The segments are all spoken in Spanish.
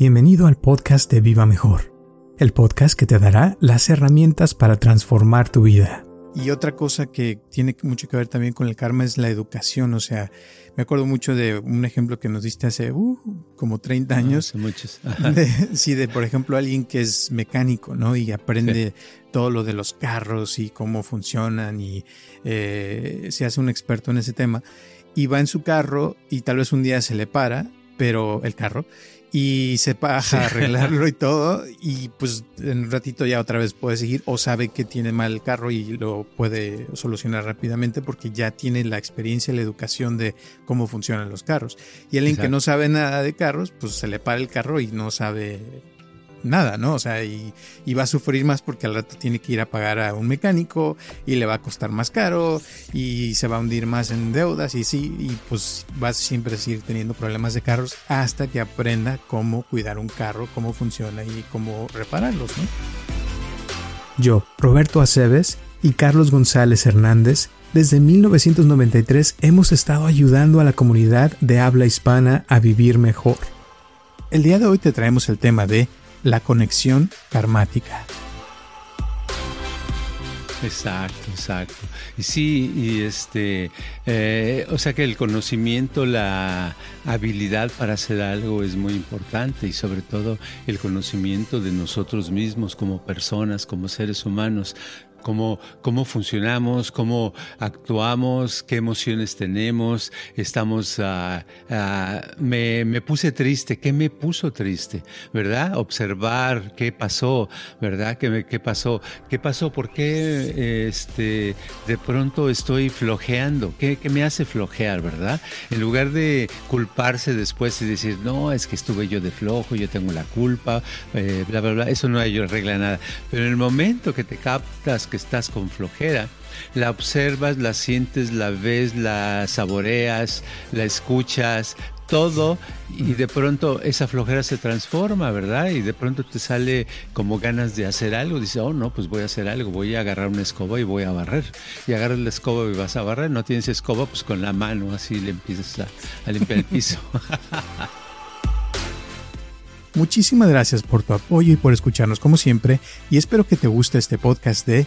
Bienvenido al podcast de Viva Mejor, el podcast que te dará las herramientas para transformar tu vida. Y otra cosa que tiene mucho que ver también con el karma es la educación. O sea, me acuerdo mucho de un ejemplo que nos diste hace uh, como 30 años. hace muchos. De, sí, de por ejemplo alguien que es mecánico, ¿no? Y aprende todo lo de los carros y cómo funcionan y eh, se hace un experto en ese tema. Y va en su carro y tal vez un día se le para, pero el carro y se baja a arreglarlo y todo y pues en un ratito ya otra vez puede seguir o sabe que tiene mal el carro y lo puede solucionar rápidamente porque ya tiene la experiencia y la educación de cómo funcionan los carros. Y alguien que no sabe nada de carros, pues se le para el carro y no sabe nada, ¿no? O sea, y, va a sufrir más porque al rato tiene que ir a pagar a un mecánico y le va a costar más caro y se va a hundir más en deudas y sí, y pues va a siempre seguir teniendo problemas de carros hasta que aprenda cómo cuidar un carro, cómo funciona y cómo repararlos, ¿no? Yo, Roberto Aceves y Carlos González Hernández, desde 1993 hemos estado ayudando a la comunidad de habla hispana a vivir mejor. El día de hoy te traemos el tema de la conexión karmática. Exacto, exacto. Y sí, y este, eh, o sea que el conocimiento, la habilidad para hacer algo es muy importante y sobre todo el conocimiento de nosotros mismos como personas, como seres humanos cómo, cómo funcionamos, cómo actuamos, qué emociones tenemos. Estamos, uh, me, me, puse triste, ¿qué me puso triste? ¿Verdad? Observar qué pasó, ¿verdad? ¿Qué, qué pasó? ¿Qué pasó? ¿Por qué este, de pronto estoy flojeando? ¿Qué, ¿Qué, me hace flojear, verdad? En lugar de culparse después y decir, no, es que estuve yo de flojo, yo tengo la culpa, eh, bla, bla, bla, eso no arregla nada. Pero en el momento que te captas que estás con flojera. La observas, la sientes, la ves, la saboreas, la escuchas, todo y de pronto esa flojera se transforma, ¿verdad? Y de pronto te sale como ganas de hacer algo. Dices, oh, no, pues voy a hacer algo, voy a agarrar una escoba y voy a barrer. Y agarras la escoba y vas a barrer. No tienes escoba, pues con la mano así le empiezas a, a limpiar el piso. Muchísimas gracias por tu apoyo y por escucharnos como siempre y espero que te guste este podcast de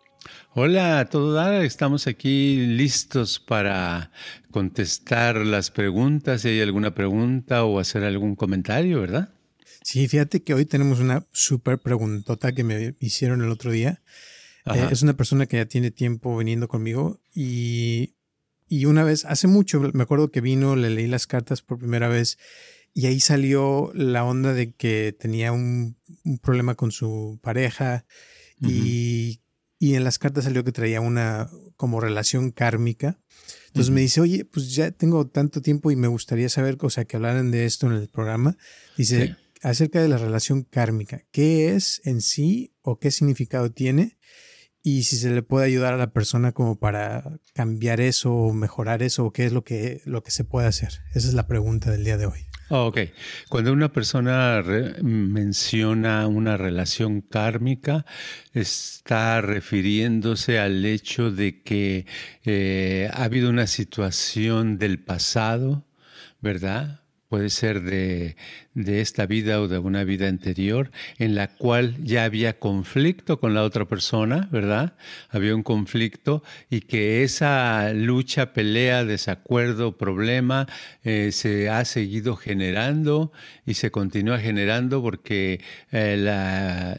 Hola, todo dar. Estamos aquí listos para contestar las preguntas, si hay alguna pregunta o hacer algún comentario, ¿verdad? Sí, fíjate que hoy tenemos una súper preguntota que me hicieron el otro día. Eh, es una persona que ya tiene tiempo viniendo conmigo y, y una vez, hace mucho, me acuerdo que vino, le leí las cartas por primera vez y ahí salió la onda de que tenía un, problema con su pareja y y en las cartas salió que traía una como relación kármica. Entonces me dice, oye, pues ya tengo tanto tiempo y me gustaría saber, o sea, que hablaran de esto en el programa. Dice, acerca de la relación kármica, ¿qué es en sí o qué significado tiene? Y si se le puede ayudar a la persona como para cambiar eso o mejorar eso, o qué es lo que, lo que se puede hacer. Esa es la pregunta del día de hoy. Oh, ok. Cuando una persona menciona una relación kármica, está refiriéndose al hecho de que eh, ha habido una situación del pasado, ¿verdad? Puede ser de, de, esta vida o de una vida anterior, en la cual ya había conflicto con la otra persona, ¿verdad? Había un conflicto y que esa lucha, pelea, desacuerdo, problema eh, se ha seguido generando y se continúa generando porque eh,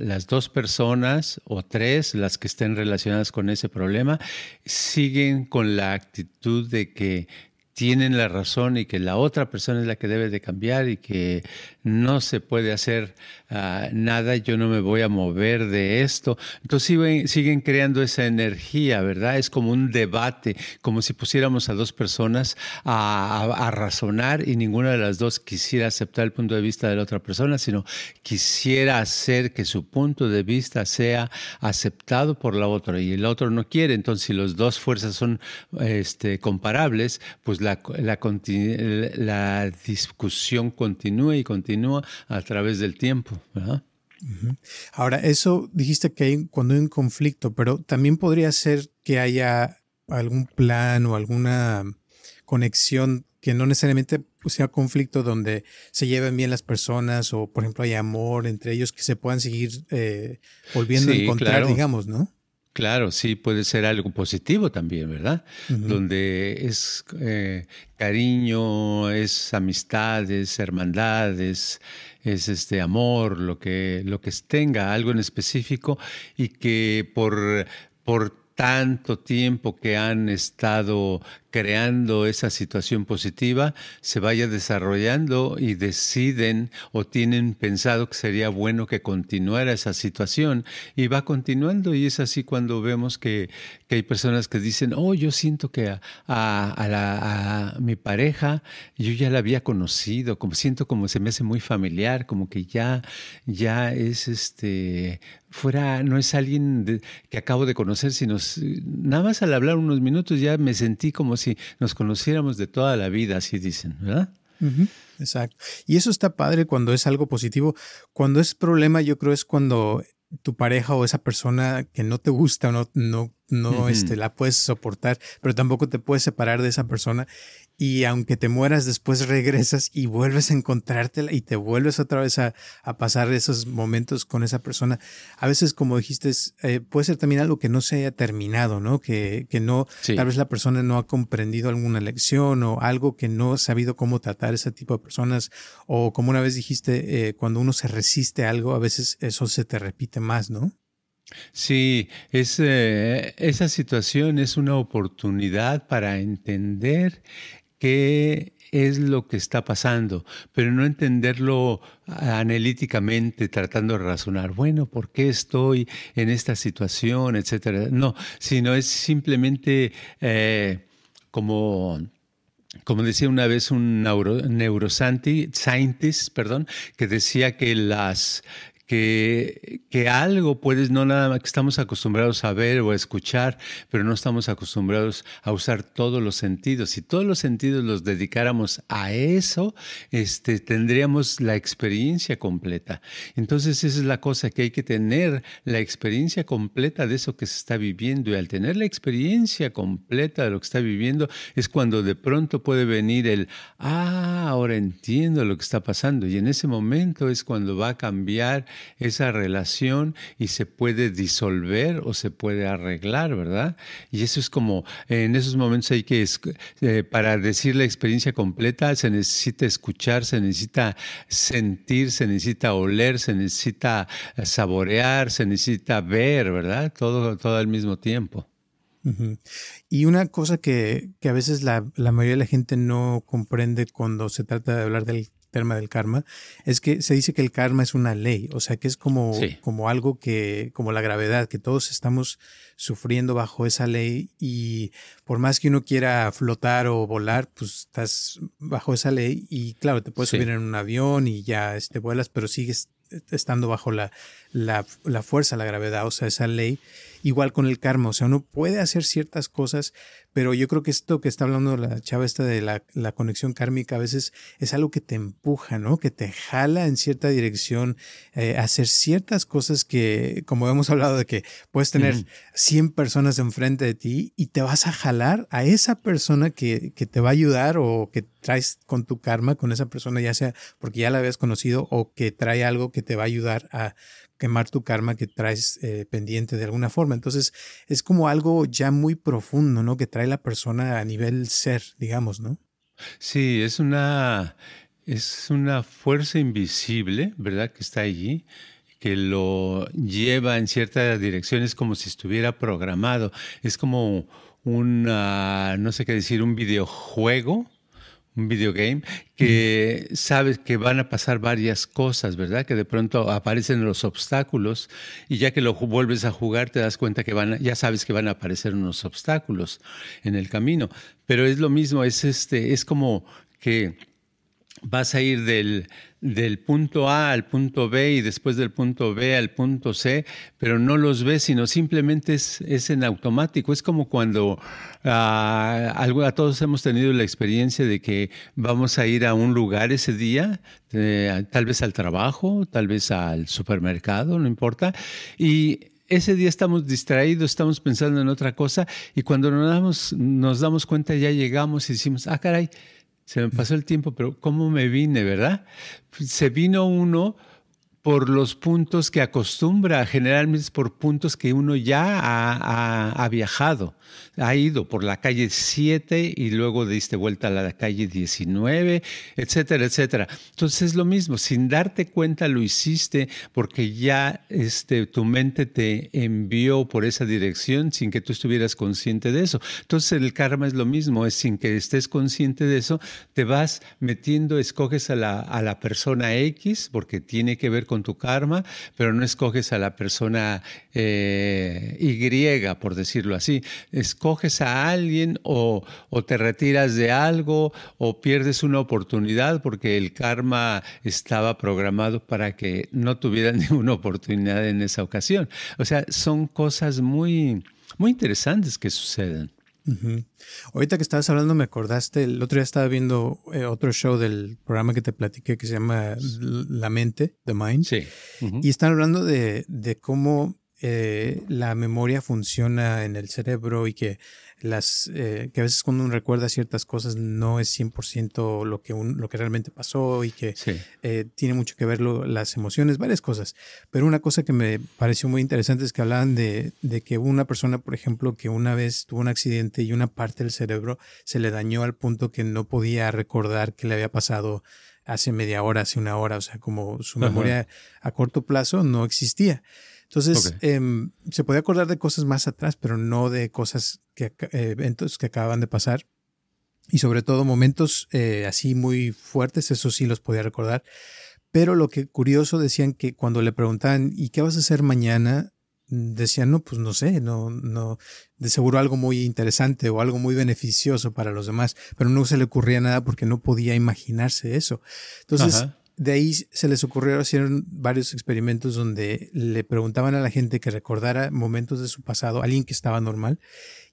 las dos personas o tres, las que estén relacionadas con ese problema, siguen con la actitud de que tienen la razón y que la otra persona es la que debe de cambiar y que no se puede hacer uh, nada, yo no me voy a mover de esto. Entonces siguen, siguen, creando esa energía, ¿verdad? Es como un debate, como si pusiéramos a dos personas a, razonar y ninguna de las dos quisiera aceptar el punto de vista de la otra persona, sino quisiera hacer que su punto de vista sea aceptado por la otra y el otro no quiere. Entonces, si las dos fuerzas son este, comparables, pues la, la, la discusión continúa y continúa a través del tiempo. ¿verdad? Ahora, eso dijiste que hay cuando hay un conflicto, pero también podría ser que haya algún plan o alguna conexión que no necesariamente sea conflicto donde se lleven bien las personas o, por ejemplo, hay amor entre ellos que se puedan seguir eh, volviendo sí, a encontrar, claro. digamos, ¿no? Claro, sí, puede ser algo positivo también, ¿verdad? Uh -huh. Donde es eh, cariño, es amistades, hermandades, es este amor, lo que, lo que tenga, algo en específico, y que por, por tanto tiempo que han estado creando esa situación positiva, se vaya desarrollando y deciden o tienen pensado que sería bueno que continuara esa situación. Y va continuando y es así cuando vemos que, que hay personas que dicen, oh, yo siento que a, a, la, a, mi pareja yo ya la había conocido, como siento como se me hace muy familiar, como que ya, ya es este, fuera, no es alguien que acabo de conocer, sino nada más al hablar unos minutos ya me sentí como si nos conociéramos de toda la vida, así dicen, ¿verdad? Exacto. Y eso está padre cuando es algo positivo. Cuando es problema, yo creo es cuando tu pareja o esa persona que no te gusta o no, no uh -huh. este, la puedes soportar, pero tampoco te puedes separar de esa persona y aunque te mueras después regresas y vuelves a encontrártela y te vuelves otra vez a, a pasar esos momentos con esa persona. A veces, como dijiste, eh, puede ser también algo que no se haya terminado, ¿no? Que, que no, sí. tal vez la persona no ha comprendido alguna lección o algo que no ha sabido cómo tratar ese tipo de personas o como una vez dijiste, eh, cuando uno se resiste a algo, a veces eso se te repite más, ¿no? Sí, eh, esa situación es una oportunidad para entender qué es lo que está pasando, pero no entenderlo analíticamente, tratando de razonar, bueno, ¿por qué estoy en esta situación, etcétera? No, sino es simplemente eh, como como decía una vez un neuro, neuroscientist, perdón, que decía que las que, que, algo puedes, no nada más que estamos acostumbrados a ver o a escuchar, pero no estamos acostumbrados a usar todos los sentidos. Si todos los sentidos los dedicáramos a eso, este, tendríamos la experiencia completa. Entonces esa es la cosa, que hay que tener la experiencia completa de eso que se está viviendo. Y al tener la experiencia completa de lo que está viviendo, es cuando de pronto puede venir el, ah, ahora entiendo lo que está pasando. Y en ese momento es cuando va a cambiar esa relación y se puede disolver o se puede arreglar, ¿verdad? Y eso es como, en esos momentos hay que, eh, para decir la experiencia completa, se necesita escuchar, se necesita sentir, se necesita oler, se necesita saborear, se necesita ver, ¿verdad? Todo, todo al mismo tiempo. Y una cosa que, que a veces la, la mayoría de la gente no comprende cuando se trata de hablar del tema del karma, es que se dice que el karma es una ley, o sea que es como, sí. como algo que, como la gravedad, que todos estamos sufriendo bajo esa ley y por más que uno quiera flotar o volar, pues estás bajo esa ley y claro, te puedes sí. subir en un avión y ya este, vuelas, pero sigues estando bajo la, la, la fuerza, la gravedad, o sea, esa ley. Igual con el karma, o sea, uno puede hacer ciertas cosas, pero yo creo que esto que está hablando la chava esta de la, la conexión kármica a veces es algo que te empuja, ¿no? Que te jala en cierta dirección, eh, hacer ciertas cosas que, como hemos hablado de que puedes tener 100 personas enfrente de ti y te vas a jalar a esa persona que, que te va a ayudar o que traes con tu karma con esa persona, ya sea porque ya la habías conocido o que trae algo que te va a ayudar a quemar tu karma que traes eh, pendiente de alguna forma. Entonces es como algo ya muy profundo, ¿no? Que trae la persona a nivel ser, digamos, ¿no? Sí, es una, es una fuerza invisible, ¿verdad? Que está allí que lo lleva en cierta dirección, es como si estuviera programado, es como una, no sé qué decir, un videojuego un videogame, que sabes que van a pasar varias cosas, ¿verdad? Que de pronto aparecen los obstáculos y ya que lo vuelves a jugar te das cuenta que van, ya sabes que van a aparecer unos obstáculos en el camino. Pero es lo mismo, es este, es como que vas a ir del, del, punto A al punto B y después del punto B al punto C, pero no los ves, sino simplemente es, es en automático. Es como cuando ah, a todos hemos tenido la experiencia de que vamos a ir a un lugar ese día, eh, tal vez al trabajo, tal vez al supermercado, no importa, y ese día estamos distraídos, estamos pensando en otra cosa y cuando nos damos, nos damos cuenta ya llegamos y decimos, ah, caray, se me pasó el tiempo, pero ¿cómo me vine, verdad? Se vino uno por los puntos que acostumbra, generalmente es por puntos que uno ya ha, viajado, ha ido por la calle 7 y luego diste vuelta a la calle 19, etcétera, etcétera. Entonces es lo mismo, sin darte cuenta lo hiciste porque ya este, tu mente te envió por esa dirección sin que tú estuvieras consciente de eso. Entonces el karma es lo mismo, es sin que estés consciente de eso, te vas metiendo, escoges a la, a la persona X porque tiene que ver con con tu karma, pero no escoges a la persona eh, Y, por decirlo así. Escoges a alguien o, o te retiras de algo o pierdes una oportunidad porque el karma estaba programado para que no tuvieras ninguna oportunidad en esa ocasión. O sea, son cosas muy, muy interesantes que suceden. Ahorita que estabas hablando me acordaste, el otro día estaba viendo eh, otro show del programa que te platiqué que se llama La Mente, The Mind. Sí. Y están hablando de, de cómo eh, la memoria funciona en el cerebro y que las eh, que a veces cuando uno recuerda ciertas cosas no es 100% lo que un, lo que realmente pasó y que eh, tiene mucho que ver las emociones, varias cosas. Pero una cosa que me pareció muy interesante es que hablaban de, de que una persona, por ejemplo, que una vez tuvo un accidente y una parte del cerebro se le dañó al punto que no podía recordar qué le había pasado hace media hora, hace una hora, o sea, como su memoria a corto plazo no existía. Entonces, em, se podía acordar de cosas más atrás, pero no de cosas que, eh, eventos que acaban de pasar. Y sobre todo momentos eh, así muy fuertes, eso sí los podía recordar. Pero lo que curioso decían que cuando le preguntaban, ¿y qué vas a hacer mañana? Decían, no, pues no sé, no, no, de seguro algo muy interesante o algo muy beneficioso para los demás, pero no se le ocurría nada porque no podía imaginarse eso. Entonces, de ahí se les ocurrió hacer varios experimentos donde le preguntaban a la gente que recordara momentos de su pasado, alguien que estaba normal,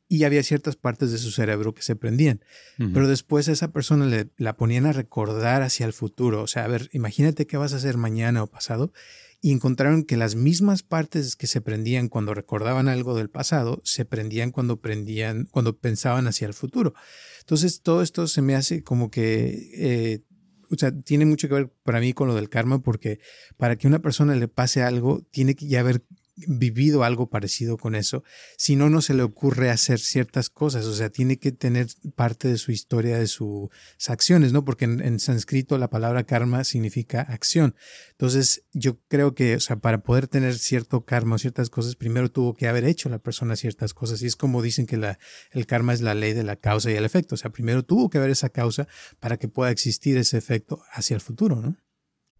y había ciertas partes de su cerebro que se prendían. Pero después a esa persona le la ponían a recordar hacia el futuro. O sea, a ver, imagínate qué vas a hacer mañana o pasado. Y encontraron que las mismas partes que se prendían cuando recordaban algo del pasado se prendían cuando prendían, cuando pensaban hacia el futuro. Entonces, todo esto se me hace como que eh, o sea, tiene mucho que ver para mí con lo del karma, porque para que una persona le pase algo, tiene que ya haber vivido algo parecido con eso, si no, no se le ocurre hacer ciertas cosas, o sea, tiene que tener parte de su historia, de sus acciones, ¿no? Porque en, sánscrito la palabra karma significa acción. Entonces, yo creo que, o sea, para poder tener cierto karma o ciertas cosas, primero tuvo que haber hecho la persona ciertas cosas, y es como dicen que la, el karma es la ley de la causa y el efecto, o sea, primero tuvo que haber esa causa para que pueda existir ese efecto hacia el futuro, ¿no?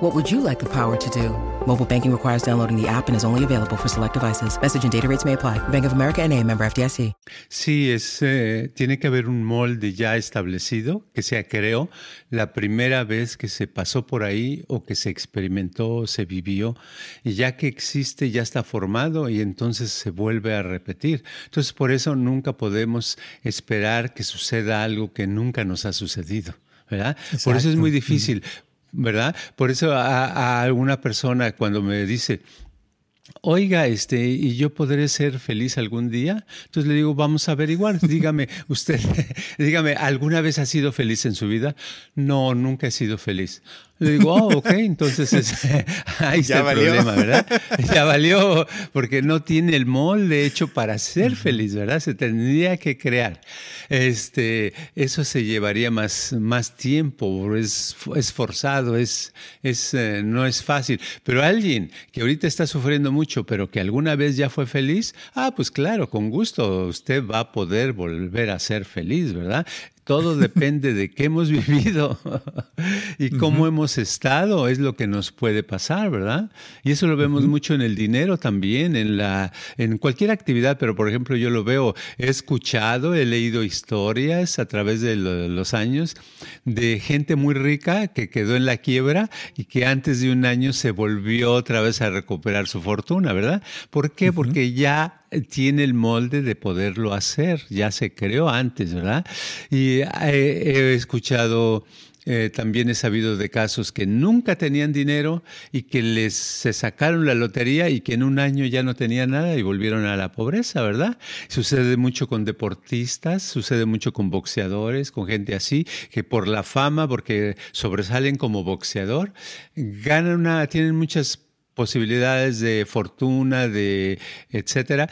What would you like the power to do? Mobile banking requires downloading the app and is only available for select devices. Message and data rates may apply. Bank of America NA, member FDIC. Sí, es, eh, tiene que haber un molde ya establecido que se creó la primera vez que se pasó por ahí o que se experimentó, se vivió, y ya que existe, ya está formado y entonces se vuelve a repetir. Entonces, por eso nunca podemos esperar que suceda algo que nunca nos ha sucedido. ¿verdad? Por eso es muy difícil. ¿Verdad? Por eso a, alguna persona cuando me dice, oiga, este, ¿y yo podré ser feliz algún día? Entonces le digo, vamos a averiguar. Dígame, usted, dígame, ¿alguna vez ha sido feliz en su vida? No, nunca he sido feliz. Le digo, oh, ok, entonces ahí está el problema, ¿verdad? Ya valió, porque no tiene el molde hecho para ser feliz, ¿verdad? Se tendría que crear. Este, eso se llevaría más, más tiempo, es, es forzado, es, es, eh, no es fácil. Pero alguien que ahorita está sufriendo mucho, pero que alguna vez ya fue feliz, ah, pues claro, con gusto usted va a poder volver a ser feliz, ¿verdad? Todo depende de qué hemos vivido y cómo hemos estado, es lo que nos puede pasar, ¿verdad? Y eso lo vemos mucho en el dinero también, en, la, en cualquier actividad, pero por ejemplo yo lo veo, he escuchado, he leído historias a través de los años de gente muy rica que quedó en la quiebra y que antes de un año se volvió otra vez a recuperar su fortuna, ¿verdad? ¿Por qué? Porque ya tiene el molde de poderlo hacer, ya se creó antes, ¿verdad? Y eh, he, escuchado, eh, también he sabido de casos que nunca tenían dinero y que les se sacaron la lotería y que en un año ya no tenían nada y volvieron a la pobreza, ¿verdad? Sucede mucho con deportistas, sucede mucho con boxeadores, con gente así, que por la fama, porque sobresalen como boxeador, ganan una, tienen muchas posibilidades de fortuna, de etcétera,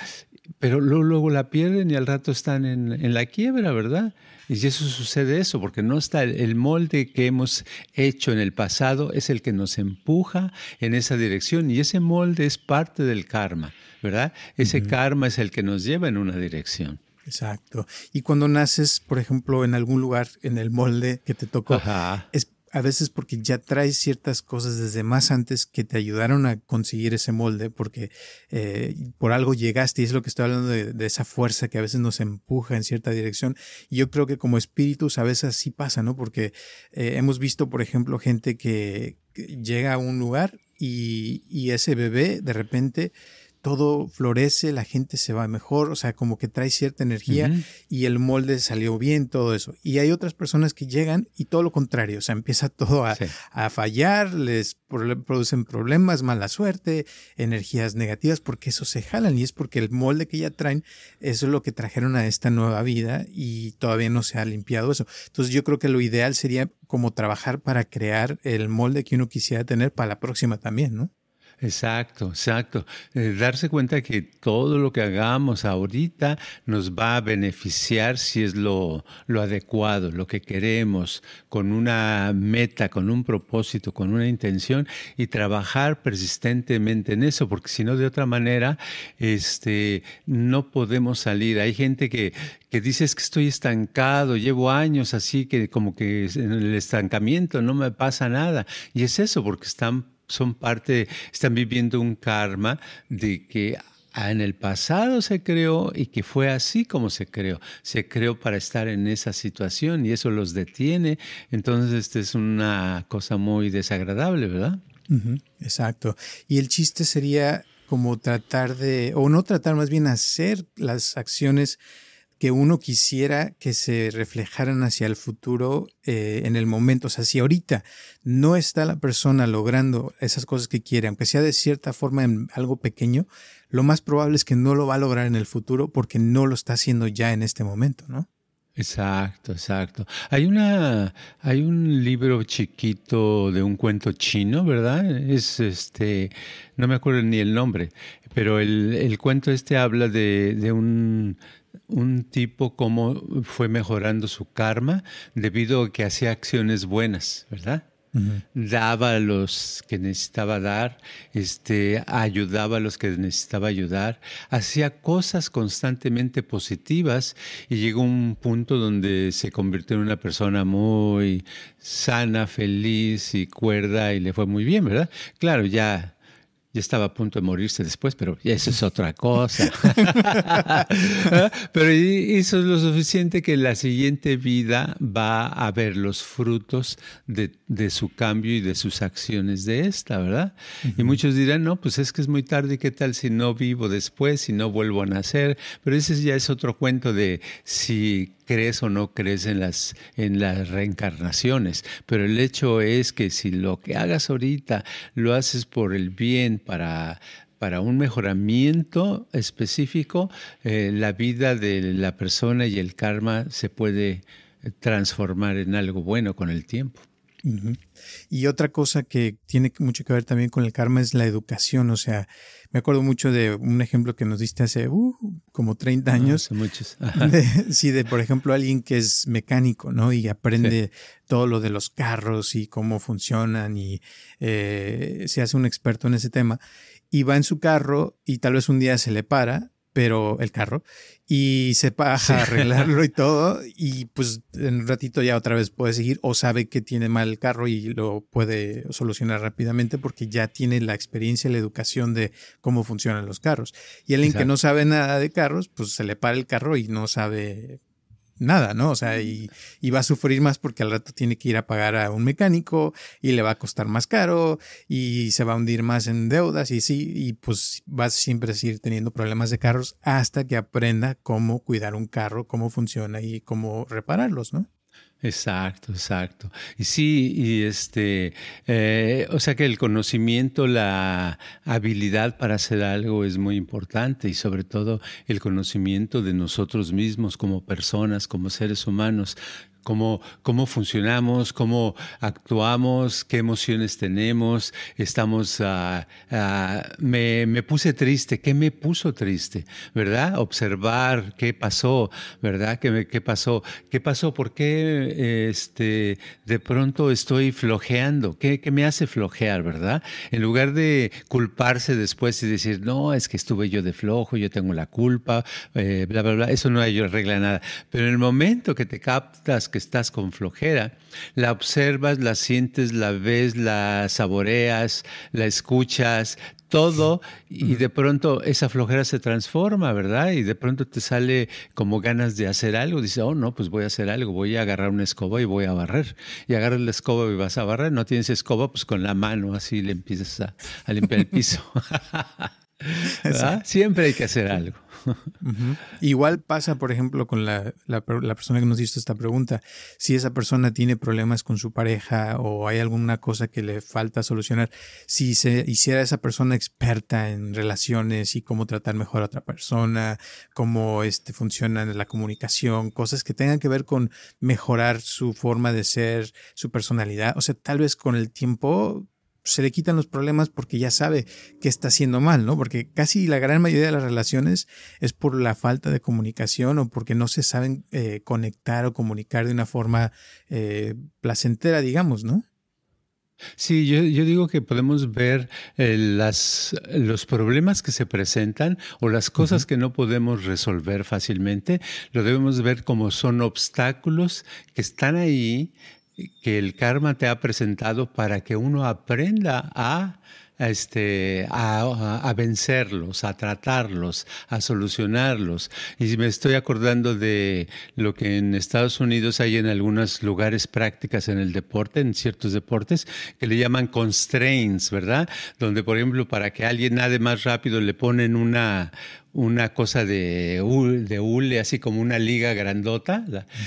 pero luego, la pierden y al rato están en, la quiebra, ¿verdad? Y eso sucede eso, porque no está el molde que hemos hecho en el pasado, es el que nos empuja en esa dirección y ese molde es parte del karma, ¿verdad? Ese karma es el que nos lleva en una dirección. Exacto. Y cuando naces, por ejemplo, en algún lugar, en el molde que te tocó, es a veces porque ya traes ciertas cosas desde más antes que te ayudaron a conseguir ese molde, porque eh, por algo llegaste, y es lo que estoy hablando de, esa fuerza que a veces nos empuja en cierta dirección. Y yo creo que como espíritus a veces así pasa, ¿no? Porque eh, hemos visto, por ejemplo, gente que, llega a un lugar y ese bebé de repente todo florece, la gente se va mejor, o sea, como que trae cierta energía y el molde salió bien, todo eso. Y hay otras personas que llegan y todo lo contrario, o sea, empieza todo a, fallar, les producen problemas, mala suerte, energías negativas, porque eso se jalan y es porque el molde que ya traen, eso es lo que trajeron a esta nueva vida y todavía no se ha limpiado eso. Entonces yo creo que lo ideal sería como trabajar para crear el molde que uno quisiera tener para la próxima también, ¿no? Exacto, exacto. Eh, darse cuenta que todo lo que hagamos ahorita nos va a beneficiar si es lo, lo, adecuado, lo que queremos, con una meta, con un propósito, con una intención y trabajar persistentemente en eso, porque si no, de otra manera, este, no podemos salir. Hay gente que, que dice es que estoy estancado, llevo años así que como que en el estancamiento no me pasa nada. Y es eso, porque están son parte, están viviendo un karma de que en el pasado se creó y que fue así como se creó. Se creó para estar en esa situación y eso los detiene. Entonces, esta es una cosa muy desagradable, ¿verdad? exacto. Y el chiste sería como tratar de, o no tratar, más bien hacer las acciones que uno quisiera que se reflejaran hacia el futuro eh, en el momento. O sea, si ahorita no está la persona logrando esas cosas que quiere, aunque sea de cierta forma en algo pequeño, lo más probable es que no lo va a lograr en el futuro porque no lo está haciendo ya en este momento, ¿no? Exacto, exacto. Hay una, hay un libro chiquito de un cuento chino, ¿verdad? Es este, no me acuerdo ni el nombre, pero el, el cuento este habla de, de un un tipo cómo fue mejorando su karma debido a que hacía acciones buenas, ¿verdad? daba a los que necesitaba dar, este, ayudaba a los que necesitaba ayudar, hacía cosas constantemente positivas y llegó un punto donde se convirtió en una persona muy sana, feliz y cuerda y le fue muy bien, ¿verdad? Claro, ya estaba a punto de morirse después, pero eso es otra cosa. pero hizo lo suficiente que la siguiente vida va a ver los frutos de, su cambio y de sus acciones de esta, ¿verdad? Y muchos dirán, no, pues es que es muy tarde, ¿qué tal si no vivo después, si no vuelvo a nacer? Pero ese ya es otro cuento de si crees o no crees en las, en las reencarnaciones, pero el hecho es que si lo que hagas ahorita lo haces por el bien, para, para un mejoramiento específico, eh, la vida de la persona y el karma se puede transformar en algo bueno con el tiempo. Y otra cosa que tiene mucho que ver también con el karma es la educación. O sea, me acuerdo mucho de un ejemplo que nos diste hace uh, como 30 ah, años. hace muchos. sí, de por ejemplo alguien que es mecánico, ¿no? Y aprende todo lo de los carros y cómo funcionan y eh, se hace un experto en ese tema. Y va en su carro y tal vez un día se le para pero el carro y se baja a arreglarlo y todo y pues en un ratito ya otra vez puede seguir o sabe que tiene mal el carro y lo puede solucionar rápidamente porque ya tiene la experiencia la educación de cómo funcionan los carros. Y alguien que no sabe nada de carros, pues se le para el carro y no sabe nada, ¿no? O sea, y, va a sufrir más porque al rato tiene que ir a pagar a un mecánico y le va a costar más caro y se va a hundir más en deudas y sí, y pues va siempre a seguir teniendo problemas de carros hasta que aprenda cómo cuidar un carro, cómo funciona y cómo repararlos, ¿no? Exacto, exacto. Y sí, y este, eh, o sea que el conocimiento, la habilidad para hacer algo es muy importante y sobre todo el conocimiento de nosotros mismos como personas, como seres humanos cómo, cómo funcionamos, cómo actuamos, qué emociones tenemos. Estamos, uh, me, me, puse triste, ¿qué me puso triste? ¿Verdad? Observar qué pasó, ¿verdad? ¿Qué, qué pasó? ¿Qué pasó? ¿Por qué este, de pronto estoy flojeando? ¿Qué, ¿Qué me hace flojear, verdad? En lugar de culparse después y decir, no, es que estuve yo de flojo, yo tengo la culpa, eh, bla, bla, bla, eso no arregla nada. Pero en el momento que te captas, que estás con flojera, la observas, la sientes, la ves, la saboreas, la escuchas, todo y de pronto esa flojera se transforma, ¿verdad? Y de pronto te sale como ganas de hacer algo. Dices, oh, no, pues voy a hacer algo, voy a agarrar una escoba y voy a barrer. Y agarras la escoba y vas a barrer. No tienes escoba, pues con la mano así le empiezas a, a limpiar el piso. Siempre hay que hacer algo. Igual pasa, por ejemplo, con la, la, persona que nos hizo esta pregunta. Si esa persona tiene problemas con su pareja o hay alguna cosa que le falta solucionar, si se hiciera esa persona experta en relaciones y cómo tratar mejor a otra persona, cómo este, funciona la comunicación, cosas que tengan que ver con mejorar su forma de ser, su personalidad. O sea, tal vez con el tiempo se le quitan los problemas porque ya sabe que está haciendo mal, ¿no? Porque casi la gran mayoría de las relaciones es por la falta de comunicación o porque no se saben eh, conectar o comunicar de una forma eh, placentera, digamos, ¿no? Sí, yo, digo que podemos ver eh, las, los problemas que se presentan o las cosas que no podemos resolver fácilmente, lo debemos ver como son obstáculos que están ahí que el karma te ha presentado para que uno aprenda a, este, a, vencerlos, a tratarlos, a solucionarlos. Y me estoy acordando de lo que en Estados Unidos hay en algunos lugares prácticas en el deporte, en ciertos deportes, que le llaman constraints, ¿verdad? Donde, por ejemplo, para que alguien nade más rápido le ponen una, una cosa de, de hule, así como una liga grandota,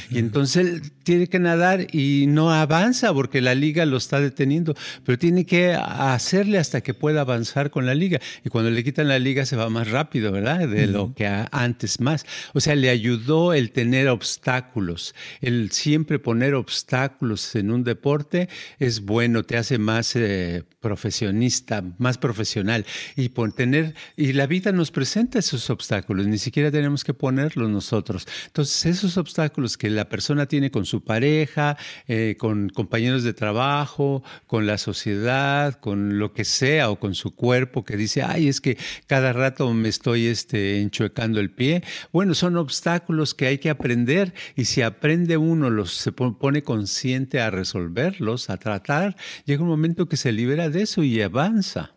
y entonces él tiene que nadar y no avanza porque la liga lo está deteniendo, pero tiene que hacerle hasta que pueda avanzar con la liga. Y cuando le quitan la liga se va más rápido, ¿verdad? De lo que antes más. O sea, le ayudó el tener obstáculos, el siempre poner obstáculos en un deporte es bueno, te hace más eh, profesionista, más profesional. Y por tener, y la vida nos presenta esos obstáculos, ni siquiera tenemos que ponerlos nosotros. Entonces, esos obstáculos que la persona tiene con su pareja, eh, con compañeros de trabajo, con la sociedad, con lo que sea, o con su cuerpo, que dice, ay, es que cada rato me estoy este, enchuecando el pie. Bueno, son obstáculos que hay que aprender y si aprende uno, los, se pone consciente a resolverlos, a tratar, llega un momento que se libera de eso y avanza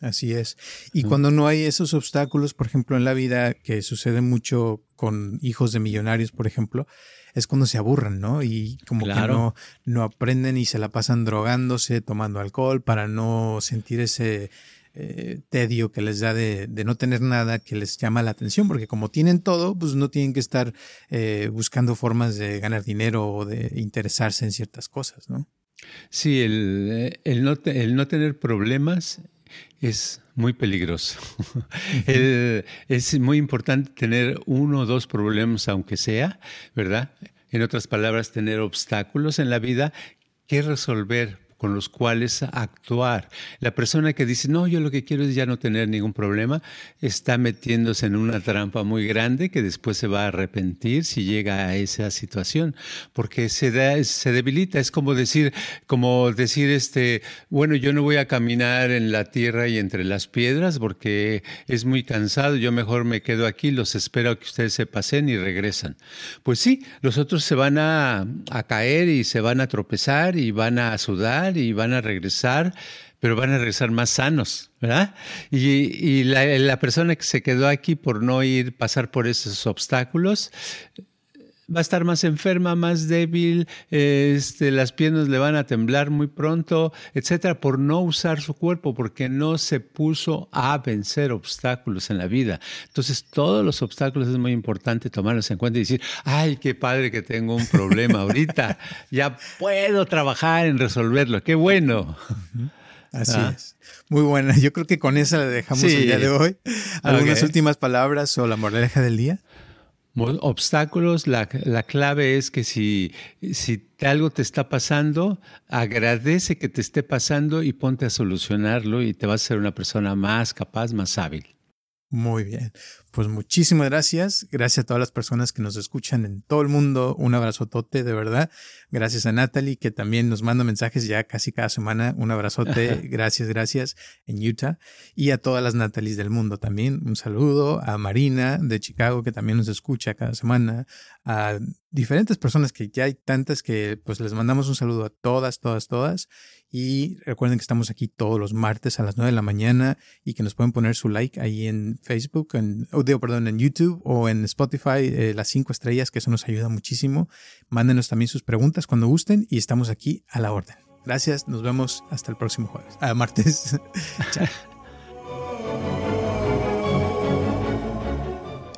así es. Y cuando no hay esos obstáculos, por ejemplo, en la vida, que sucede mucho con hijos de millonarios, por ejemplo, es cuando se aburren, ¿no? Y como que no, no aprenden y se la pasan drogándose, tomando alcohol para no sentir ese eh, tedio que les da de, no tener nada que les llama la atención, porque como tienen todo, pues no tienen que estar eh, buscando formas de ganar dinero o de interesarse en ciertas cosas, ¿no? Sí, el, eh, el, no, el no tener problemas es muy peligroso. es muy importante tener uno o dos problemas, aunque sea, ¿verdad? En otras palabras, tener obstáculos en la vida que resolver con los cuales actuar. La persona que dice, no, yo lo que quiero es ya no tener ningún problema, está metiéndose en una trampa muy grande que después se va a arrepentir si llega a esa situación, porque se, da, se debilita. Es como decir, como decir, este, bueno, yo no voy a caminar en la tierra y entre las piedras porque es muy cansado, yo mejor me quedo aquí, los espero a que ustedes se pasen y regresan. Pues sí, los otros se van a, a caer y se van a tropezar y van a sudar y van a regresar, pero van a regresar más sanos, ¿verdad? Y, la, persona que se quedó aquí por no ir, pasar por esos obstáculos, va a estar más enferma, más débil, este, las piernas le van a temblar muy pronto, etcétera, por no usar su cuerpo, porque no se puso a vencer obstáculos en la vida. Entonces, todos los obstáculos es muy importante tomarlos en cuenta y decir, ay, qué padre que tengo un problema ahorita, ya puedo trabajar en resolverlo, qué bueno. Así ah. es. Muy buena. Yo creo que con esa la dejamos el día de hoy. ¿Algunas últimas palabras o la moraleja del día? Obstáculos, la, la, clave es que si, si algo te está pasando, agradece que te esté pasando y ponte a solucionarlo y te vas a ser una persona más capaz, más hábil. Muy bien. Pues muchísimas gracias. Gracias a todas las personas que nos escuchan en todo el mundo. Un abrazotote, de verdad. Gracias a Natalie, que también nos manda mensajes ya casi cada semana. Un abrazote. gracias, gracias en Utah. Y a todas las Natalies del mundo también. Un saludo a Marina de Chicago, que también nos escucha cada semana. A diferentes personas que ya hay tantas que pues les mandamos un saludo a todas, todas, todas. Y recuerden que estamos aquí todos los martes a las 9 de la mañana y que nos pueden poner su like ahí en Facebook, en, perdón, en YouTube o en Spotify, eh, las cinco estrellas, que eso nos ayuda muchísimo. Mándenos también sus preguntas cuando gusten y estamos aquí a la orden. Gracias, nos vemos hasta el próximo jueves. Ah, martes. Chao.